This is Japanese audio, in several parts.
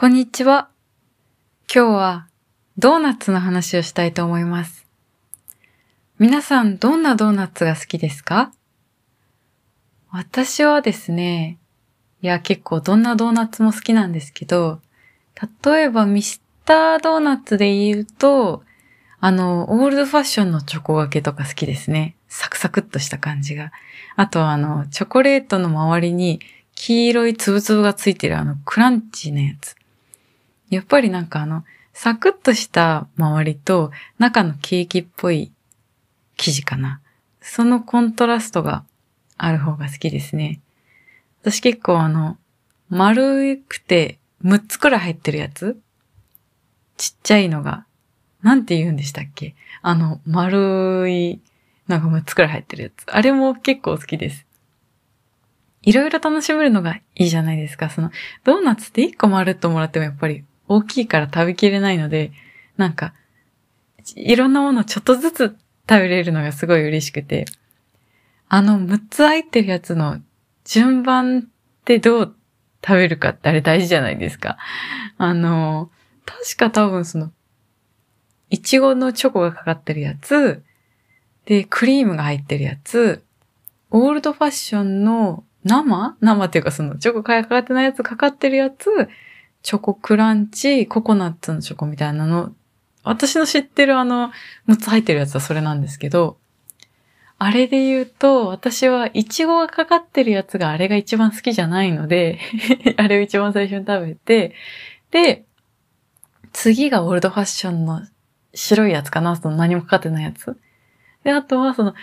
こんにちは。今日はドーナツの話をしたいと思います。皆さんどんなドーナツが好きですか？私はですね、いや結構どんなドーナツも好きなんですけど、例えばミスタードーナツで言うと、あの、オールドファッションのチョコがけとか好きですね。サクサクっとした感じが。あとはあの、チョコレートの周りに黄色いつぶつぶがついてるあの、クランチのやつ。やっぱりなんかあの、サクッとした周りと中のケーキっぽい生地かな。そのコントラストがある方が好きですね。私結構あの、丸くて6つくらい入ってるやつ？ちっちゃいのが、なんて言うんでしたっけ？あの、丸い、なんか6つくらい入ってるやつ。あれも結構好きです。いろいろ楽しめるのがいいじゃないですか。その、ドーナツって1個丸っともらってもやっぱり大きいから食べきれないので、なんか、いろんなものちょっとずつ食べれるのがすごい嬉しくて、あの6つ入ってるやつの順番ってどう食べるかってあれ大事じゃないですか。あの、確か多分その、いちごのチョコがかかってるやつ、で、クリームが入ってるやつ、オールドファッションの生？生っていうかそのチョコかかってないやつかかってるやつ、チョコクランチ、ココナッツのチョコみたいなの、私の知ってるあの、6つ入ってるやつはそれなんですけど、あれで言うと、私はイチゴがかかってるやつがあれが一番好きじゃないので あれを一番最初に食べて、で、次がオールドファッションの白いやつかな、その何もかかってないやつ。で、あとはその、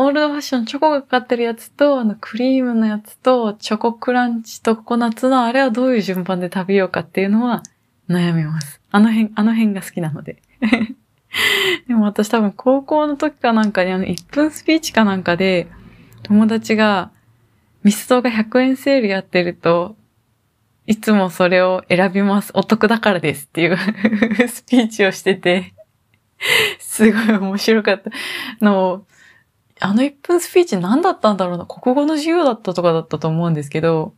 オールドファッションチョコがかかってるやつと、あの、クリームのやつと、チョコクランチとココナッツのあれはどういう順番で食べようかっていうのは悩みます。あの辺、あの辺が好きなので。でも私多分高校の時かなんかにあの1分スピーチかなんかで友達がミスドが100円セールやってるといつもそれを選びます。お得だからですっていう スピーチをしてて すごい面白かったのをあの1分スピーチ何だったんだろうな？国語の授業だったとかだったと思うんですけど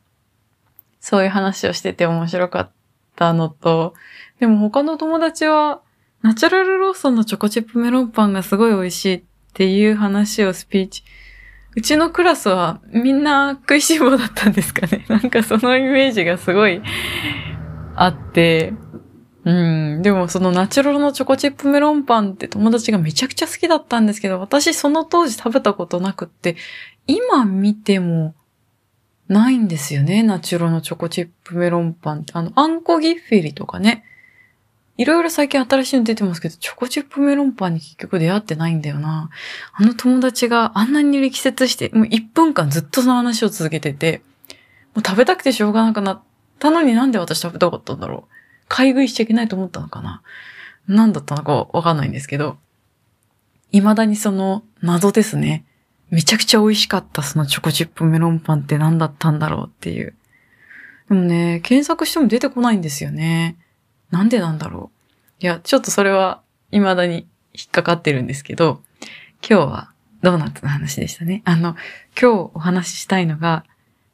そういう話をしてて面白かったのとでも他の友達はナチュラルローソンのチョコチップメロンパンがすごい美味しいっていう話をスピーチ。うちのクラスはみんな食いしん坊だったんですかね。なんかそのイメージがすごいあって、うん。でもそのナチュラルのチョコチップメロンパンって友達がめちゃくちゃ好きだったんですけど、私その当時食べたことなくって、今見てもないんですよね。ナチュラルのチョコチップメロンパンって。あの、あんこギッフェリとかね。いろいろ最近新しいの出てますけど、チョコチップメロンパンに結局出会ってないんだよな。あの友達があんなに力説して、もう1分間ずっとその話を続けてて、もう食べたくてしょうがなくなったのになんで私食べたかったんだろう。買い食いしちゃいけないと思ったのかな？何だったのかわかんないんですけど、未だにその謎ですね。めちゃくちゃ美味しかったそのチョコチップメロンパンって何だったんだろうっていう。でもね、検索しても出てこないんですよね。なんでなんだろう。いや、ちょっとそれは未だに引っかかってるんですけど、今日はドーナツの話でしたね。あの、今日お話ししたいのが、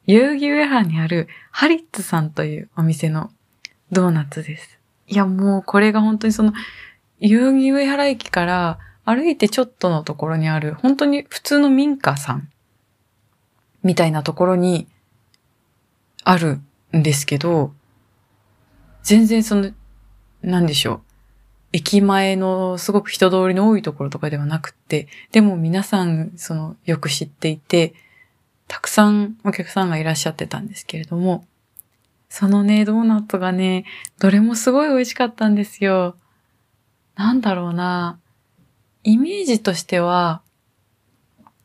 代々木上原にあるハリッツさんというお店のドーナツです。いや、もうこれが本当にその、代々木上原駅から歩いてちょっとのところにある、本当に普通の民家さんみたいなところにあるんですけど、全然その、なんでしょう。駅前のすごく人通りの多いところとかではなくて、でも皆さん、その、よく知っていて、たくさんお客さんがいらっしゃってたんですけれども、そのね、ドーナツがね、どれもすごい美味しかったんですよ。なんだろうな。イメージとしては、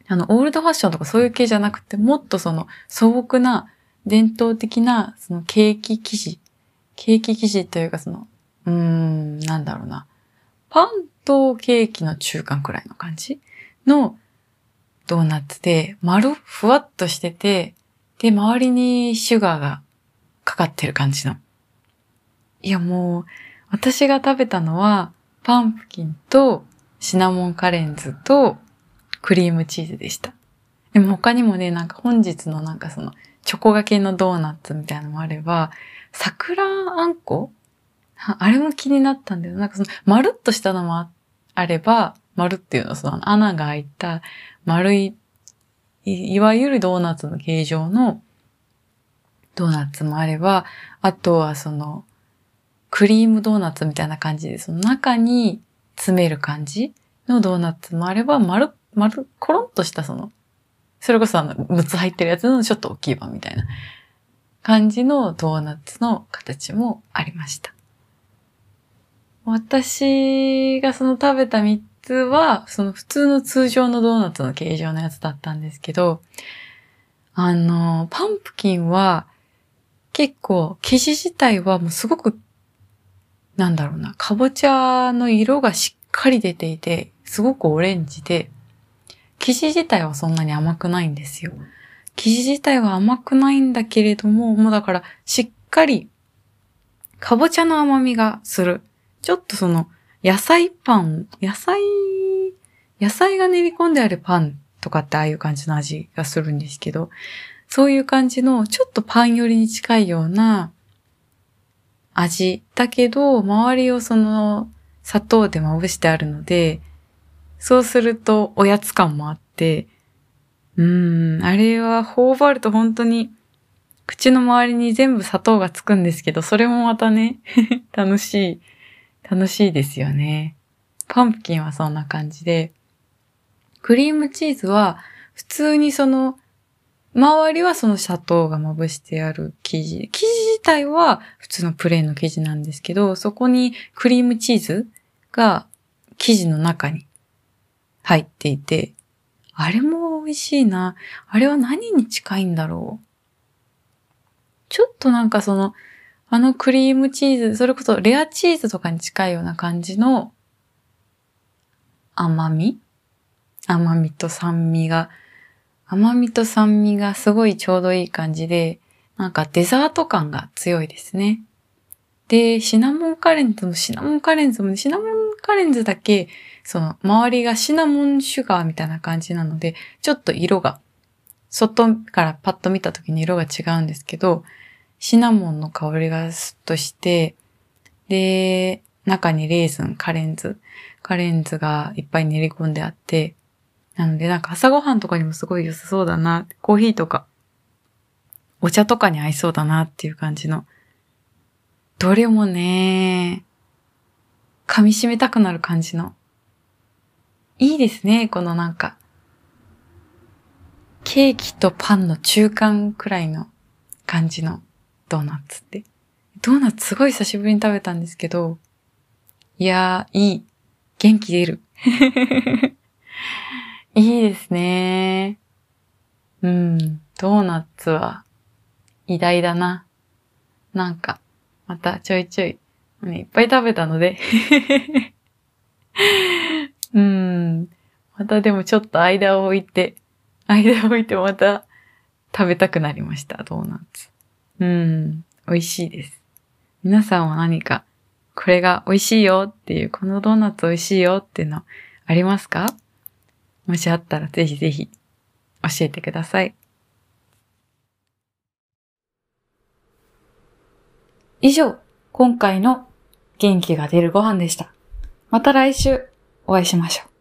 あの、オールドファッションとかそういう系じゃなくて、もっとその素朴な伝統的なそのケーキ生地、ケーキ生地というかその、うーん、なんだろうな。パンとケーキの中間くらいの感じのドーナツで、丸ふわっとしてて、で、周りにシュガーがかかってる感じの。いやもう、私が食べたのは、パンプキンとシナモンカレンズとクリームチーズでした。でも他にもね、なんか本日のなんかそのチョコがけのドーナツみたいなのもあれば、桜あんこ？あれも気になったんだよ。なんかその、まるっとしたのもあれば、丸っていうのはその穴が開いた丸い、いわゆるドーナツの形状のドーナツもあれば、あとはその、クリームドーナツみたいな感じで、その中に詰める感じのドーナツもあれば、丸、丸、コロンとしたその、それこそあの、むつ入ってるやつのちょっと大きい版みたいな感じのドーナツの形もありました。私がその食べた3つは、その普通の通常のドーナツの形状のやつだったんですけど、あの、パンプキンは結構生地自体はもうすごく、なんだろうな、かぼちゃの色がしっかり出ていて、すごくオレンジで、生地自体はそんなに甘くないんですよ。生地自体は甘くないんだけれども、もうだからしっかり、かぼちゃの甘みがする。ちょっとその、野菜パン、野菜、野菜が練り込んであるパンとかってああいう感じの味がするんですけど、そういう感じのちょっとパン寄りに近いような味だけど、周りをその砂糖でまぶしてあるので、そうするとおやつ感もあって、うーん、あれは頬張ると本当に口の周りに全部砂糖がつくんですけど、それもまたね、楽しい楽しいですよね。パンプキンはそんな感じで、クリームチーズは普通にその、周りはその砂糖がまぶしてある生地。生地自体は普通のプレーンの生地なんですけど、そこにクリームチーズが生地の中に入っていて、あれも美味しいな。あれは何に近いんだろう。ちょっとなんかその、あのクリームチーズ、それこそレアチーズとかに近いような感じの甘み？甘みと酸味が、甘みと酸味がすごいちょうどいい感じで、なんかデザート感が強いですね。で、シナモンカレンズもシナモンカレンズも、シナモンカレンズだけ、その周りがシナモンシュガーみたいな感じなので、ちょっと色が、外からパッと見た時に色が違うんですけど、シナモンの香りがスッとして、で、中にレーズン、カレンズ、カレンズがいっぱい練り込んであって、なのでなんか朝ごはんとかにもすごい良さそうだな、コーヒーとか、お茶とかに合いそうだなっていう感じの、どれもね、噛み締めたくなる感じの。いいですね、このなんか、ケーキとパンの中間くらいの感じのドーナツって。ドーナツすごい久しぶりに食べたんですけど、いやー、いい。元気出る。いいですね。うん、ドーナツは偉大だな。なんか、またちょいちょい、いっぱい食べたので うん。またでもちょっと間を置いて、間を置いてまた食べたくなりました、ドーナツ。うん、美味しいです。皆さんは何か、これが美味しいよっていう、このドーナツ美味しいよっていうのありますか？もしあったらぜひぜひ教えてください。以上、今回の元気が出るご飯でした。また来週お会いしましょう。